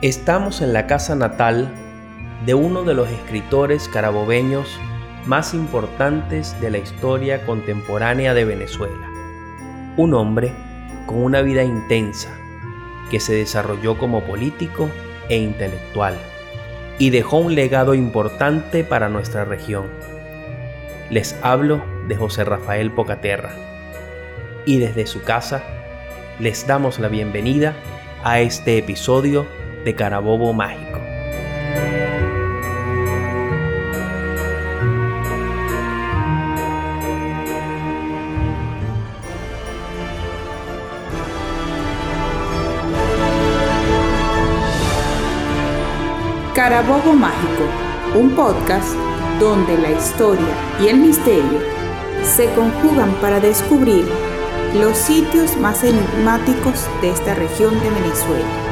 Estamos en la casa natal de uno de los escritores carabobeños más importantes de la historia contemporánea de Venezuela. Un hombre con una vida intensa que se desarrolló como político e intelectual y dejó un legado importante para nuestra región. Les hablo de José Rafael Pocaterra y desde su casa les damos la bienvenida a este episodio de Carabobo Mágico. Carabobo Mágico, un podcast donde la historia y el misterio se conjugan para descubrir los sitios más enigmáticos de esta región de Venezuela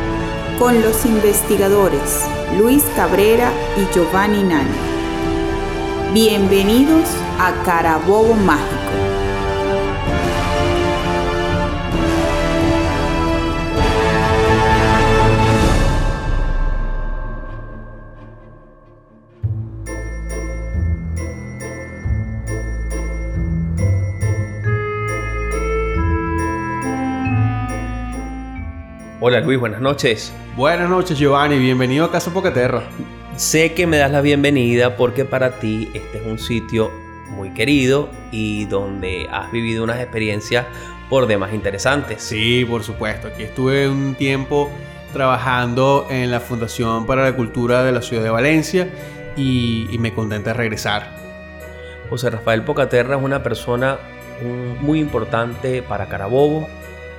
con los investigadores Luis Cabrera y Giovanni Nani. Bienvenidos a Carabobo Mágico. Hola Luis, buenas noches. Buenas noches Giovanni, bienvenido a Casa Pocaterra. Sé que me das la bienvenida porque para ti este es un sitio muy querido y donde has vivido unas experiencias por demás interesantes. Sí, por supuesto. Aquí estuve un tiempo trabajando en la Fundación para la Cultura de la Ciudad de Valencia y, me contenta regresar. José Rafael Pocaterra es una persona muy importante para Carabobo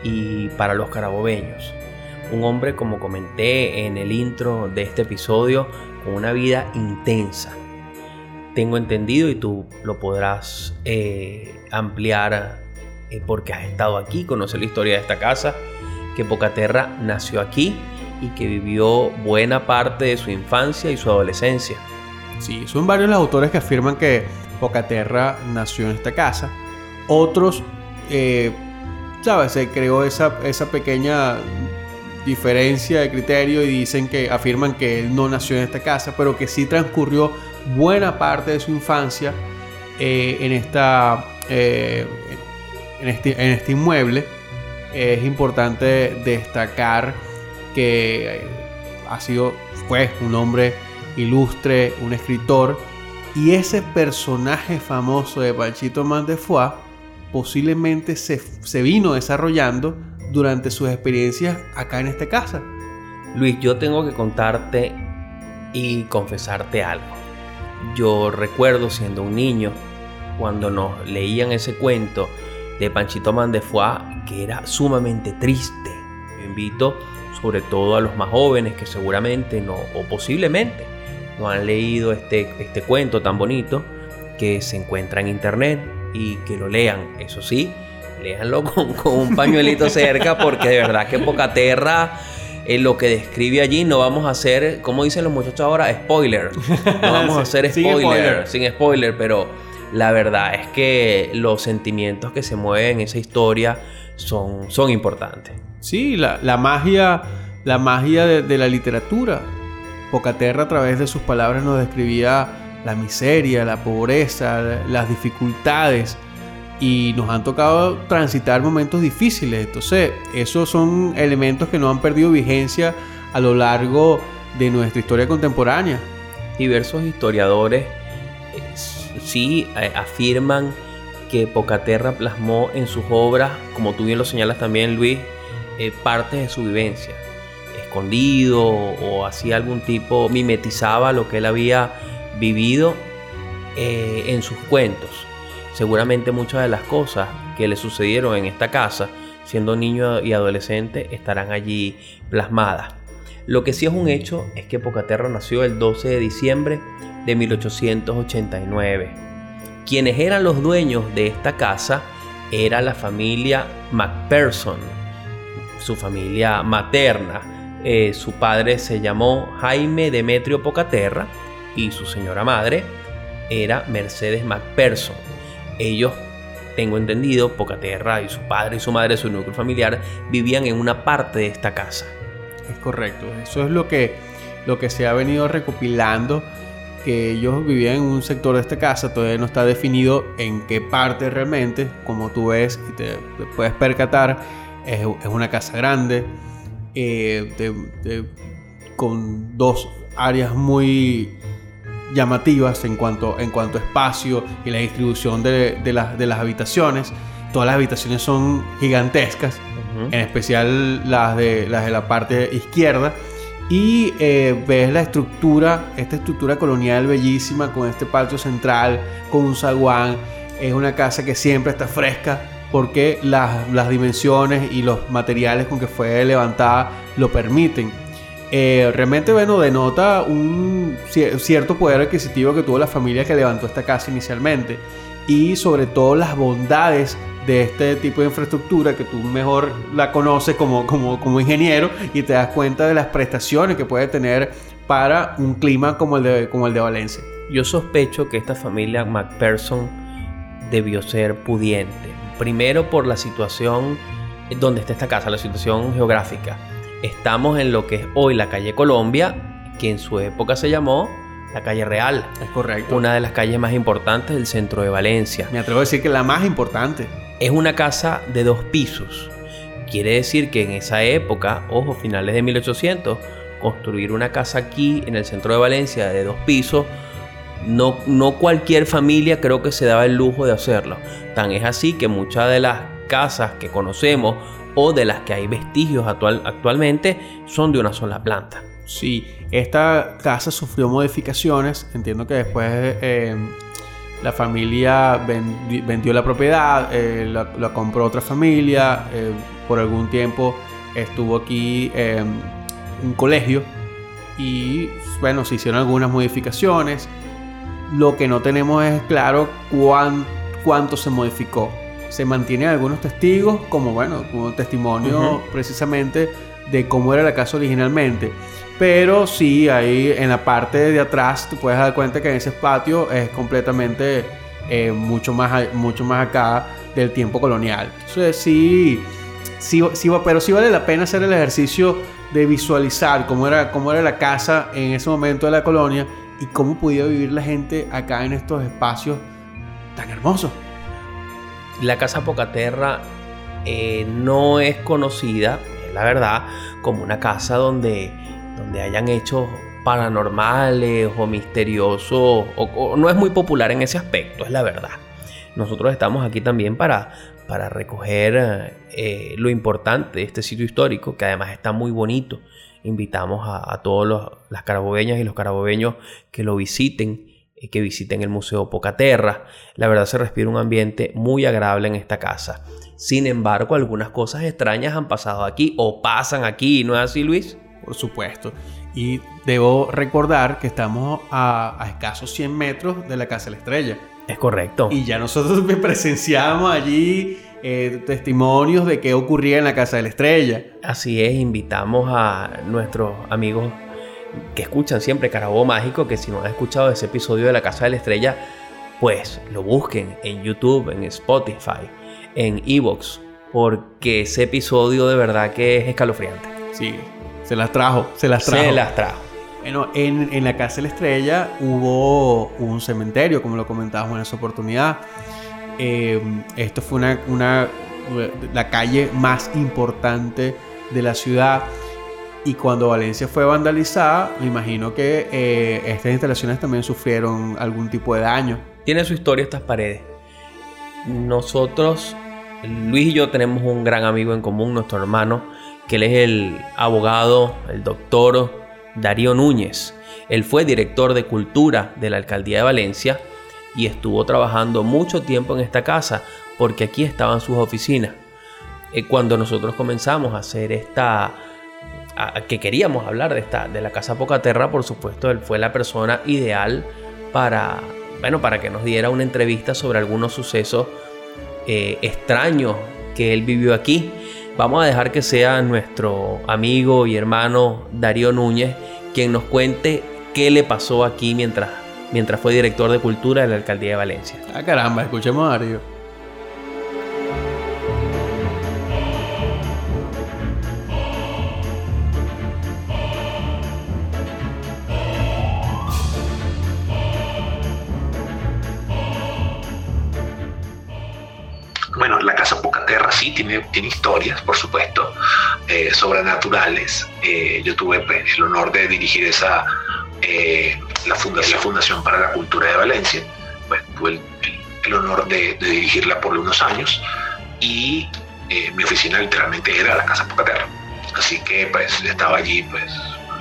y para los carabobeños un hombre, como comenté en el intro de este episodio, con una vida intensa. Tengo entendido y tú lo podrás eh, ampliar eh, porque has estado aquí, conoces la historia de esta casa, que Pocaterra nació aquí y que vivió buena parte de su infancia y su adolescencia. Sí, son varios los autores que afirman que Pocaterra nació en esta casa. Otros, eh, ¿sabes? Se creó esa, esa pequeña diferencia de criterio y dicen que afirman que él no nació en esta casa, pero que sí transcurrió buena parte de su infancia eh, en, esta, eh, en, este, en este inmueble. Es importante destacar que eh, ha sido, fue un hombre ilustre, un escritor, y ese personaje famoso de Panchito Mandefoy posiblemente se, se vino desarrollando durante sus experiencias acá en esta casa. Luis, yo tengo que contarte y confesarte algo. Yo recuerdo siendo un niño cuando nos leían ese cuento de Panchito Mandefoy que era sumamente triste. Invito sobre todo a los más jóvenes que seguramente no o posiblemente no han leído este, este cuento tan bonito que se encuentra en internet y que lo lean. Eso sí, léanlo con, un pañuelito cerca porque de verdad que Pocaterra en lo que describe allí no vamos a hacer, como dicen los muchachos ahora, spoiler. No vamos a hacer spoiler, sin spoiler, pero la verdad es que los sentimientos que se mueven en esa historia son, son importantes. Sí, la, magia, la magia de, de la literatura. Pocaterra a través de sus palabras nos describía la miseria, la pobreza, las dificultades y nos han tocado transitar momentos difíciles. Entonces, esos son elementos que no han perdido vigencia a lo largo de nuestra historia contemporánea. Diversos historiadores eh, sí eh, afirman que Pocaterra plasmó en sus obras, como tú bien lo señalas también, Luis, eh, partes de su vivencia. Escondido o hacía algún tipo, mimetizaba lo que él había vivido en sus cuentos seguramente muchas de las cosas que le sucedieron en esta casa, siendo niño y adolescente, estarán allí plasmadas. Lo que sí es un hecho es que Pocaterra nació el 12 de diciembre de 1889. Quienes eran los dueños de esta casa era la familia MacPherson, su familia materna. Eh, su padre se llamó Jaime Demetrio Pocaterra y su señora madre era Mercedes MacPherson ellos, tengo entendido, Pocaterra y su padre y su madre, su núcleo familiar, vivían en una parte de esta casa. Es correcto. Eso es lo que, lo que se ha venido recopilando. Que ellos vivían en un sector de esta casa, todavía no está definido en qué parte realmente. Como tú ves y te, puedes percatar, es, una casa grande, eh, con dos áreas muy llamativas en cuanto, en cuanto a espacio y la distribución de, de, de las habitaciones. Todas las habitaciones son gigantescas, en especial las de, las de la parte izquierda. Y eh, ves la estructura, esta estructura colonial bellísima con este patio central, con un zaguán. Es una casa que siempre está fresca porque las, las dimensiones y los materiales con que fue levantada lo permiten. Eh, realmente, bueno, denota un cierto poder adquisitivo que tuvo la familia que levantó esta casa inicialmente y sobre todo las bondades de este tipo de infraestructura que tú mejor la conoces como, como, como ingeniero y te das cuenta de las prestaciones que puede tener para un clima como el de, como el de Valencia. Yo sospecho que esta familia MacPherson debió ser pudiente. Primero por la situación donde está esta casa, la situación geográfica estamos en lo que es hoy la calle Colombia, que en su época se llamó la calle Real. Es correcto. Una de las calles más importantes del centro de Valencia. Me atrevo a decir que la más importante. Es una casa de dos pisos. Quiere decir que en esa época, ojo, finales de 1800, construir una casa aquí en el centro de Valencia de dos pisos, no, no cualquier familia creo que se daba el lujo de hacerlo. Tan es así que muchas de las casas que conocemos o de las que hay vestigios actual, actualmente son de una sola planta. Sí, esta casa sufrió modificaciones. Entiendo que después eh, la familia vendió la propiedad, eh, la, compró otra familia. Eh, por algún tiempo estuvo aquí un colegio y bueno, se hicieron algunas modificaciones. Lo que no tenemos es claro cuánto se modificó se mantienen algunos testigos como, bueno, como testimonio precisamente de cómo era la casa originalmente. Pero sí, ahí en la parte de atrás te puedes dar cuenta que en ese patio es completamente eh, mucho, más, mucho más acá del tiempo colonial. Entonces sí, sí, sí, pero sí vale la pena hacer el ejercicio de visualizar cómo era, cómo era la casa en ese momento de la colonia y cómo podía vivir la gente acá en estos espacios tan hermosos. La Casa Pocaterra eh, no es conocida, la verdad, como una casa donde, donde hayan hechos paranormales o misteriosos, o, no es muy popular en ese aspecto, es la verdad. Nosotros estamos aquí también para, para recoger eh, lo importante de este sitio histórico, que además está muy bonito. Invitamos a, a todos las carabobeñas y los carabobeños que lo visiten que visiten el Museo Pocaterra. La verdad se respira un ambiente muy agradable en esta casa. Sin embargo, algunas cosas extrañas han pasado aquí o pasan aquí, ¿no es así, Luis? Por supuesto. Y debo recordar que estamos a, escasos 100 metros de la Casa de la Estrella. Es correcto. Y ya nosotros presenciamos allí eh, testimonios de qué ocurría en la Casa de la Estrella. Así es, invitamos a nuestros amigos que escuchan siempre Carabobo Mágico, que si no han escuchado ese episodio de La Casa de la Estrella, pues lo busquen en YouTube, en Spotify, en Evox, porque ese episodio de verdad que es escalofriante. Sí, se las trajo, se las trajo. Se las trajo. Bueno, en, la Casa de la Estrella hubo un cementerio, como lo comentábamos en esa oportunidad. Eh, esto fue una, una, la calle más importante de la ciudad. Y cuando Valencia fue vandalizada, me imagino que eh, estas instalaciones también sufrieron algún tipo de daño. Tiene su historia estas paredes. Nosotros, Luis y yo tenemos un gran amigo en común, nuestro hermano, que él es el abogado, el doctor Darío Núñez. Él fue director de cultura de la alcaldía de Valencia y estuvo trabajando mucho tiempo en esta casa porque aquí estaban sus oficinas. Eh, cuando nosotros comenzamos a hacer esta que queríamos hablar de, esta, de la Casa Pocaterra, por supuesto, él fue la persona ideal para, bueno, para que nos diera una entrevista sobre algunos sucesos eh, extraños que él vivió aquí. Vamos a dejar que sea nuestro amigo y hermano Darío Núñez quien nos cuente qué le pasó aquí mientras, mientras fue director de cultura de la alcaldía de Valencia. Ah, caramba, escuchemos a Darío. Tiene, tiene historias, por supuesto, eh, sobrenaturales. Eh, yo tuve pues, el honor de dirigir esa, la, fundación, la Fundación para la Cultura de Valencia. Pues, tuve el, honor de, dirigirla por unos años y mi oficina literalmente era la Casa Pocaterra. Así que pues estaba allí pues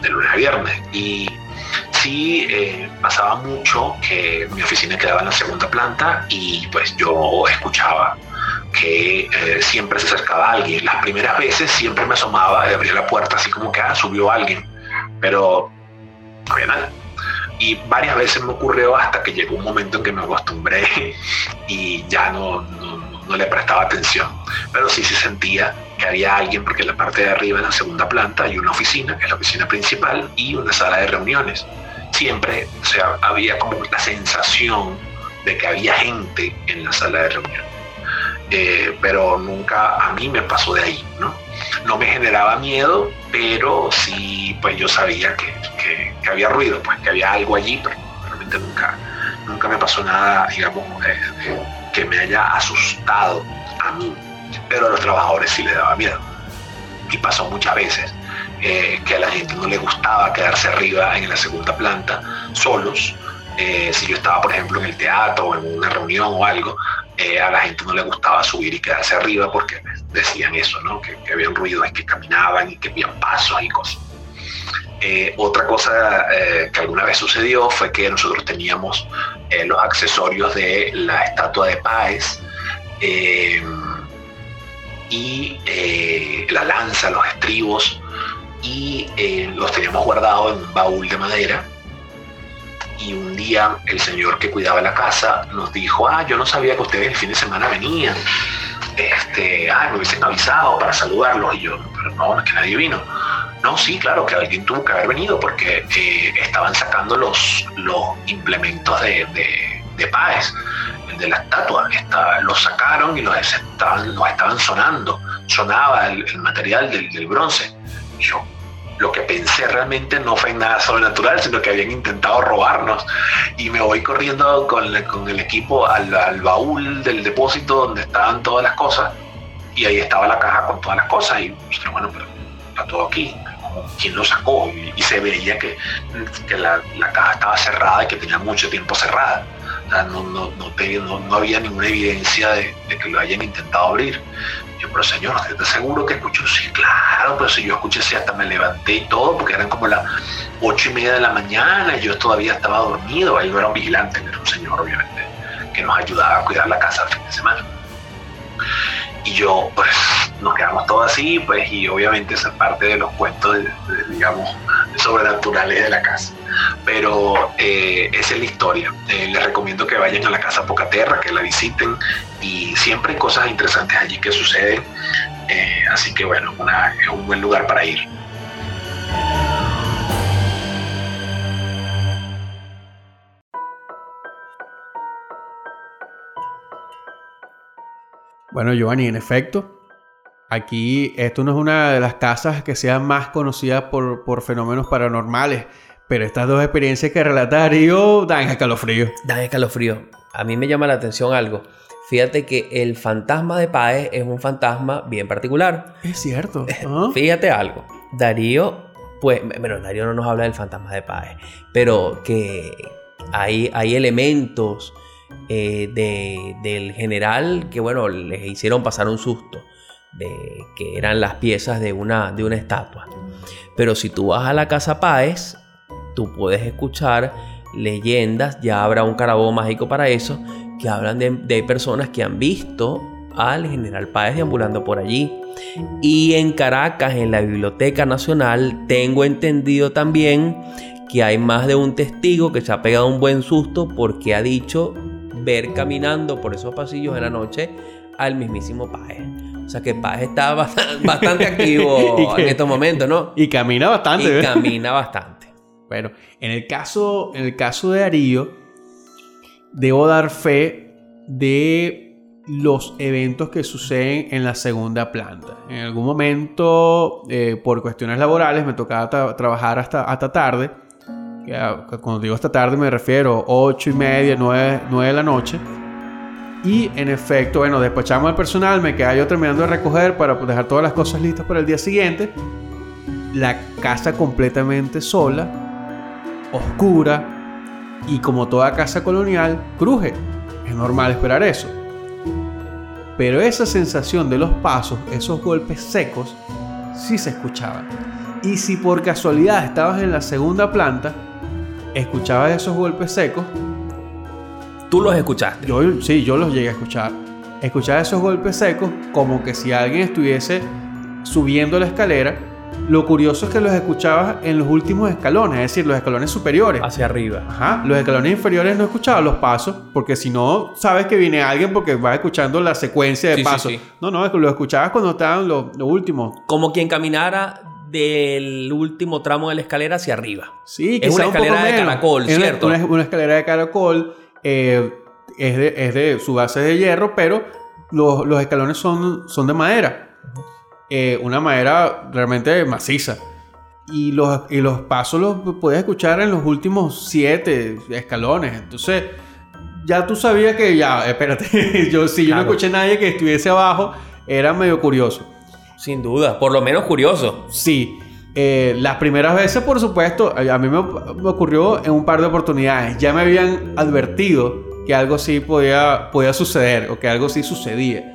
de lunes a viernes y sí eh, pasaba mucho que mi oficina quedaba en la segunda planta y pues yo escuchaba que eh, siempre se acercaba alguien. Las primeras veces siempre me asomaba y abría la puerta así como que ah, subió alguien, pero no había nada. Y varias veces me ocurrió hasta que llegó un momento en que me acostumbré y ya no, no, le prestaba atención. Pero sí se sentía que había alguien, porque en la parte de arriba, en la segunda planta, hay una oficina, que es la oficina principal, y una sala de reuniones. Siempre o sea, había como la sensación de que había gente en la sala de reuniones. Eh, pero nunca a mí me pasó de ahí, ¿no? No me generaba miedo, pero sí, pues yo sabía que, que, había ruido, pues que había algo allí, pero realmente nunca, nunca me pasó nada, digamos, eh, que me haya asustado a mí pero a los trabajadores sí le daba miedo. Y pasó muchas veces eh, que a la gente no le gustaba quedarse arriba en la segunda planta solos. Si yo estaba, por ejemplo, en el teatro o en una reunión o algo, eh, a la gente no le gustaba subir y quedarse arriba porque decían eso, ¿no? que, que habían ruidos, que caminaban y que habían pasos y cosas. otra cosa que alguna vez sucedió fue que nosotros teníamos los accesorios de la estatua de Páez y eh, la lanza, los estribos, y eh, los teníamos guardados en un baúl de madera. Y un día el señor que cuidaba la casa nos dijo, ah, yo no sabía que ustedes el fin de semana venían. Este, ah, me hubiesen avisado para saludarlos. Y yo, pero no, es que nadie vino. No, sí, claro que alguien tuvo que haber venido porque eh, estaban sacando los, los implementos de, de, de paz de la estatua. Está, lo sacaron y los estaban, estaban sonando. Sonaba el, material del, bronce. Y yo lo que pensé realmente no fue nada sobrenatural, sino que habían intentado robarnos. Y me voy corriendo con, con el equipo al, baúl del depósito donde estaban todas las cosas. Y ahí estaba la caja con todas las cosas. Y dije, bueno, pero está todo aquí. ¿Quién lo sacó? Y, se veía que, que la, caja estaba cerrada y que tenía mucho tiempo cerrada no, no, no, no, había ninguna evidencia de, que lo hayan intentado abrir. Yo, pero señor, ¿estás seguro que escuchó? Sí, claro, pero si yo escuché, sí, hasta me levanté y todo, porque eran como las ocho y media de la mañana y yo todavía estaba dormido. Ahí no era un vigilante, era un señor, obviamente, que nos ayudaba a cuidar la casa el fin de semana. Y yo, pues, nos quedamos todos así, pues, y obviamente esa parte de los cuentos, digamos, sobrenaturales de la casa. Pero eh, esa es la historia. Eh, les recomiendo que vayan a la casa Pocaterra, que la visiten y siempre hay cosas interesantes allí que suceden. Eh, así que bueno, es un buen lugar para ir. Bueno, Giovanni, en efecto, Aquí, esto no es una de las casas que sean más conocidas por, por fenómenos paranormales, pero estas dos experiencias que relata Darío dan escalofrío. Dan escalofrío. A mí me llama la atención algo. Fíjate que el fantasma de Paez es un fantasma bien particular. Es cierto. ¿Ah? Fíjate algo. Darío, pues, bueno, Darío no nos habla del fantasma de Paez, pero que hay, hay elementos eh, del general que, bueno, les hicieron pasar un susto de que eran las piezas de una, de una estatua. Pero si tú vas a la Casa Páez, tú puedes escuchar leyendas, ya habrá un carabón mágico para eso, que hablan de, de personas que han visto al general Páez deambulando por allí. Y en Caracas, en la Biblioteca Nacional, tengo entendido también que hay más de un testigo que se ha pegado un buen susto porque ha dicho ver caminando por esos pasillos en la noche al mismísimo Páez. O sea que Paz está bastante, activo en estos momentos, ¿no? Y camina bastante. Y camina bastante. Bueno, en el caso, en el caso de Darío, debo dar fe de los eventos que suceden en la segunda planta. En algún momento, eh, por cuestiones laborales, me tocaba trabajar hasta, hasta tarde. Cuando digo hasta tarde me refiero a 8 y media, 9, 9 de la noche Y en efecto, bueno, despachamos al personal, me quedaba yo terminando de recoger para dejar todas las cosas listas para el día siguiente. La casa completamente sola, oscura y como toda casa colonial, cruje. Es normal esperar eso. Pero esa sensación de los pasos, esos golpes secos, sí se escuchaban. Y si por casualidad estabas en la segunda planta, escuchabas esos golpes secos. Tú los escuchaste. Yo, sí, yo los llegué a escuchar. Escuchaba esos golpes secos como que si alguien estuviese subiendo la escalera. Lo curioso es que los escuchabas en los últimos escalones, es decir, los escalones superiores. Hacia arriba. Ajá, los escalones inferiores no escuchabas los pasos, porque si no, sabes que viene alguien porque vas escuchando la secuencia de Sí, sí, pasos. sí. No, no, lo escuchabas cuando estaban los, los últimos. Como quien caminara del último tramo de la escalera hacia arriba. Sí, Es una un escalera de caracol, Es ¿cierto? Una, una escalera de caracol. eh, es, de, es de su base de hierro, pero los, los escalones son, son de madera. Eh, una madera realmente maciza. Y los, y los pasos los puedes escuchar en los últimos siete escalones. Entonces, ya tú sabías que ya, espérate, yo si yo no escuché a nadie que estuviese abajo, era medio curioso. Sin duda, por lo menos curioso. Sí. Eh, las primeras veces, por supuesto, a mí me, ocurrió en un par de oportunidades. Ya me habían advertido que algo así podía, podía suceder o que algo así sucedía.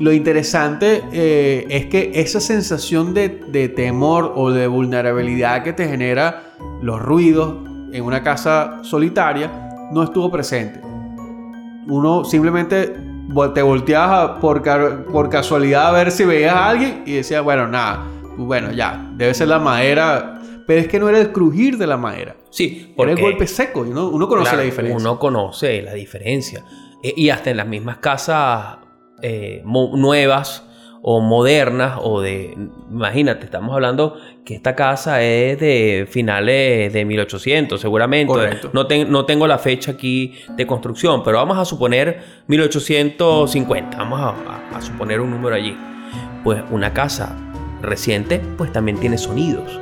Lo interesante eh, es que esa sensación de, de temor o de vulnerabilidad que te genera los ruidos en una casa solitaria no estuvo presente. Uno simplemente te volteabas a- por, por casualidad a ver si veías a alguien y decías, bueno, nada, bueno, ya, debe ser la madera. Pero es que no era el crujir de la madera, Sí, era porque el golpe seco. Uno, uno conoce Claro, la diferencia. Uno conoce la diferencia. E- y hasta en las mismas casas eh, nuevas o modernas o de... Imagínate, estamos hablando que esta casa es de finales de 1800 seguramente. Correcto. No, ten- no tengo la fecha aquí de construcción, pero vamos a suponer 1850. Vamos a, a- a suponer un número allí. Pues una casa reciente pues también tiene sonidos.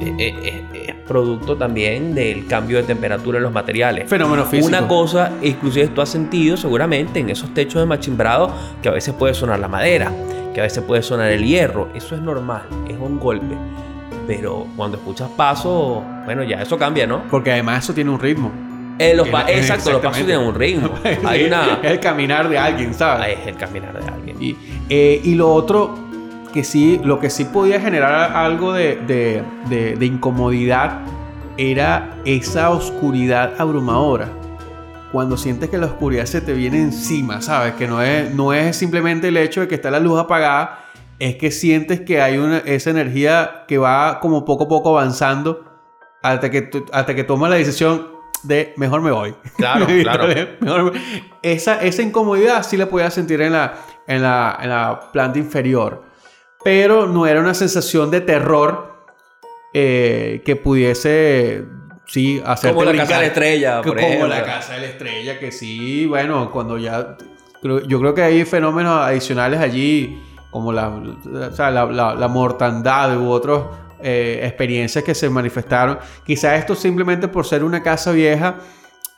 Eh, eh, eh, es producto también del cambio de temperatura en los materiales. Fenómeno físico. Una cosa, inclusive tú has sentido seguramente en esos techos de machimbrado que a veces puede sonar la madera, que a veces puede sonar el hierro. Eso es normal, es un golpe. Pero cuando escuchas pasos, bueno, ya eso cambia, ¿no? Porque además eso tiene un ritmo. Eh, los exacto, los pasos tienen un ritmo. Hay una... Es el caminar de alguien, ¿sabes? Es el caminar de alguien. Y, eh, y lo otro que sí, lo que sí podía generar algo de, de- de- de incomodidad era esa oscuridad abrumadora. Cuando sientes que la oscuridad se te viene encima, ¿sabes? Que no es, no es simplemente el hecho de que está la luz apagada, es que sientes que hay una, esa energía que va como poco a poco avanzando hasta que, hasta que tomas la decisión de mejor me voy. Claro, claro. Mejor me- esa, esa incomodidad sí la podía sentir en la, en, la, en la planta inferior. Pero no era una sensación de terror eh, que pudiese, sí, hacerte Como la brincar. casa de la estrella, por como ejemplo. la casa de la estrella, que sí, bueno, cuando ya... Yo creo que hay fenómenos adicionales allí, como la, o sea, la, la- la mortandad u otras eh, experiencias que se manifestaron. Quizás esto simplemente por ser una casa vieja,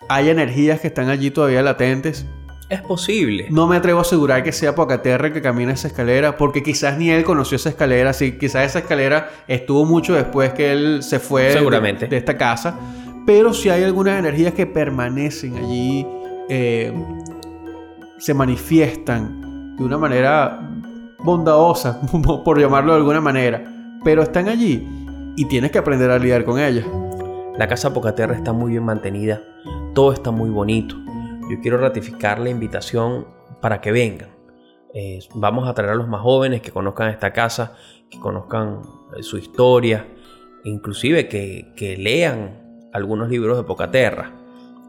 hay energías que están allí todavía latentes. Es posible. No me atrevo a asegurar que sea Pocaterra el que camina esa escalera, porque quizás ni él conoció esa escalera, sí, quizás esa escalera estuvo mucho después que él se fue de- Seguramente. De, esta casa, pero sí hay algunas energías que permanecen allí, eh, se manifiestan de una manera bondadosa, por llamarlo de alguna manera, pero están allí y tienes que aprender a lidiar con ellas. La casa Pocaterra está muy bien mantenida, todo está muy bonito. Yo quiero ratificar la invitación para que vengan. Eh, vamos a traer a los más jóvenes que conozcan esta casa, que conozcan eh, su historia, inclusive que, que lean algunos libros de Pocaterra.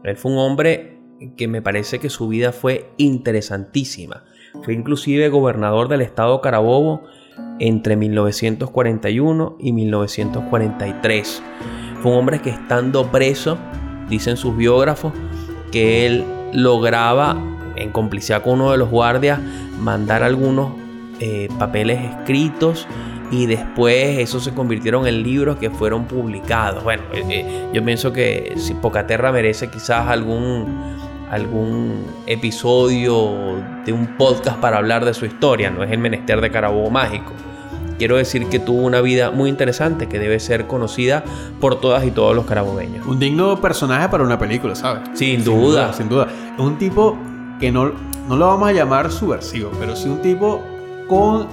Él fue un hombre que me parece que su vida fue interesantísima. Fue inclusive gobernador del estado Carabobo entre 1941 y 1943. Fue un hombre que estando preso, dicen sus biógrafos, que él lograba, en complicidad con uno de los guardias, mandar algunos eh, papeles escritos y después esos se convirtieron en libros que fueron publicados. Bueno, eh, eh, yo pienso que si Pocaterra merece quizás algún algún episodio de un podcast para hablar de su historia, no es el menester de Carabobo Mágico. Quiero decir que tuvo una vida muy interesante que debe ser conocida por todas y todos los carabobeños. Un digno personaje para una película, ¿sabes? Sin, duda. Sin duda. Un tipo que no, no lo vamos a llamar subversivo, pero sí un tipo con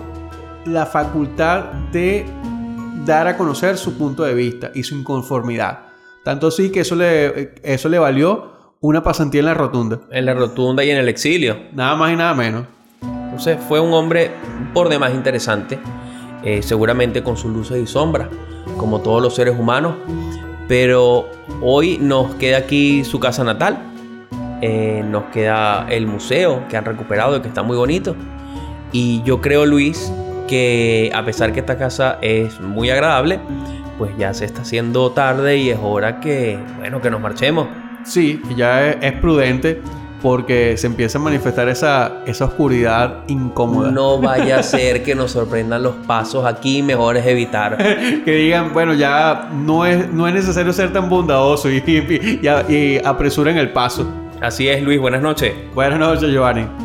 la facultad de dar a conocer su punto de vista y su inconformidad. Tanto así que eso le, eso le valió una pasantía en la rotunda. En la rotunda y en el exilio. Nada más y nada menos. Entonces fue un hombre por demás interesante, eh, seguramente con sus luces y sombras, como todos los seres humanos. Pero hoy nos queda aquí su casa natal, eh, nos queda el museo que han recuperado y que está muy bonito. Y yo creo, Luis, que a pesar que esta casa es muy agradable, pues ya se está haciendo tarde y es hora que, bueno, que nos marchemos. Sí, ya es, prudente porque se empieza a manifestar esa, esa oscuridad incómoda. No vaya a ser que nos sorprendan los pasos aquí, mejor es evitar. que digan, bueno, ya no es, no es necesario ser tan bondadoso y, y, y apresuren el paso. Así es, Luis, buenas noches. Buenas noches, Giovanni.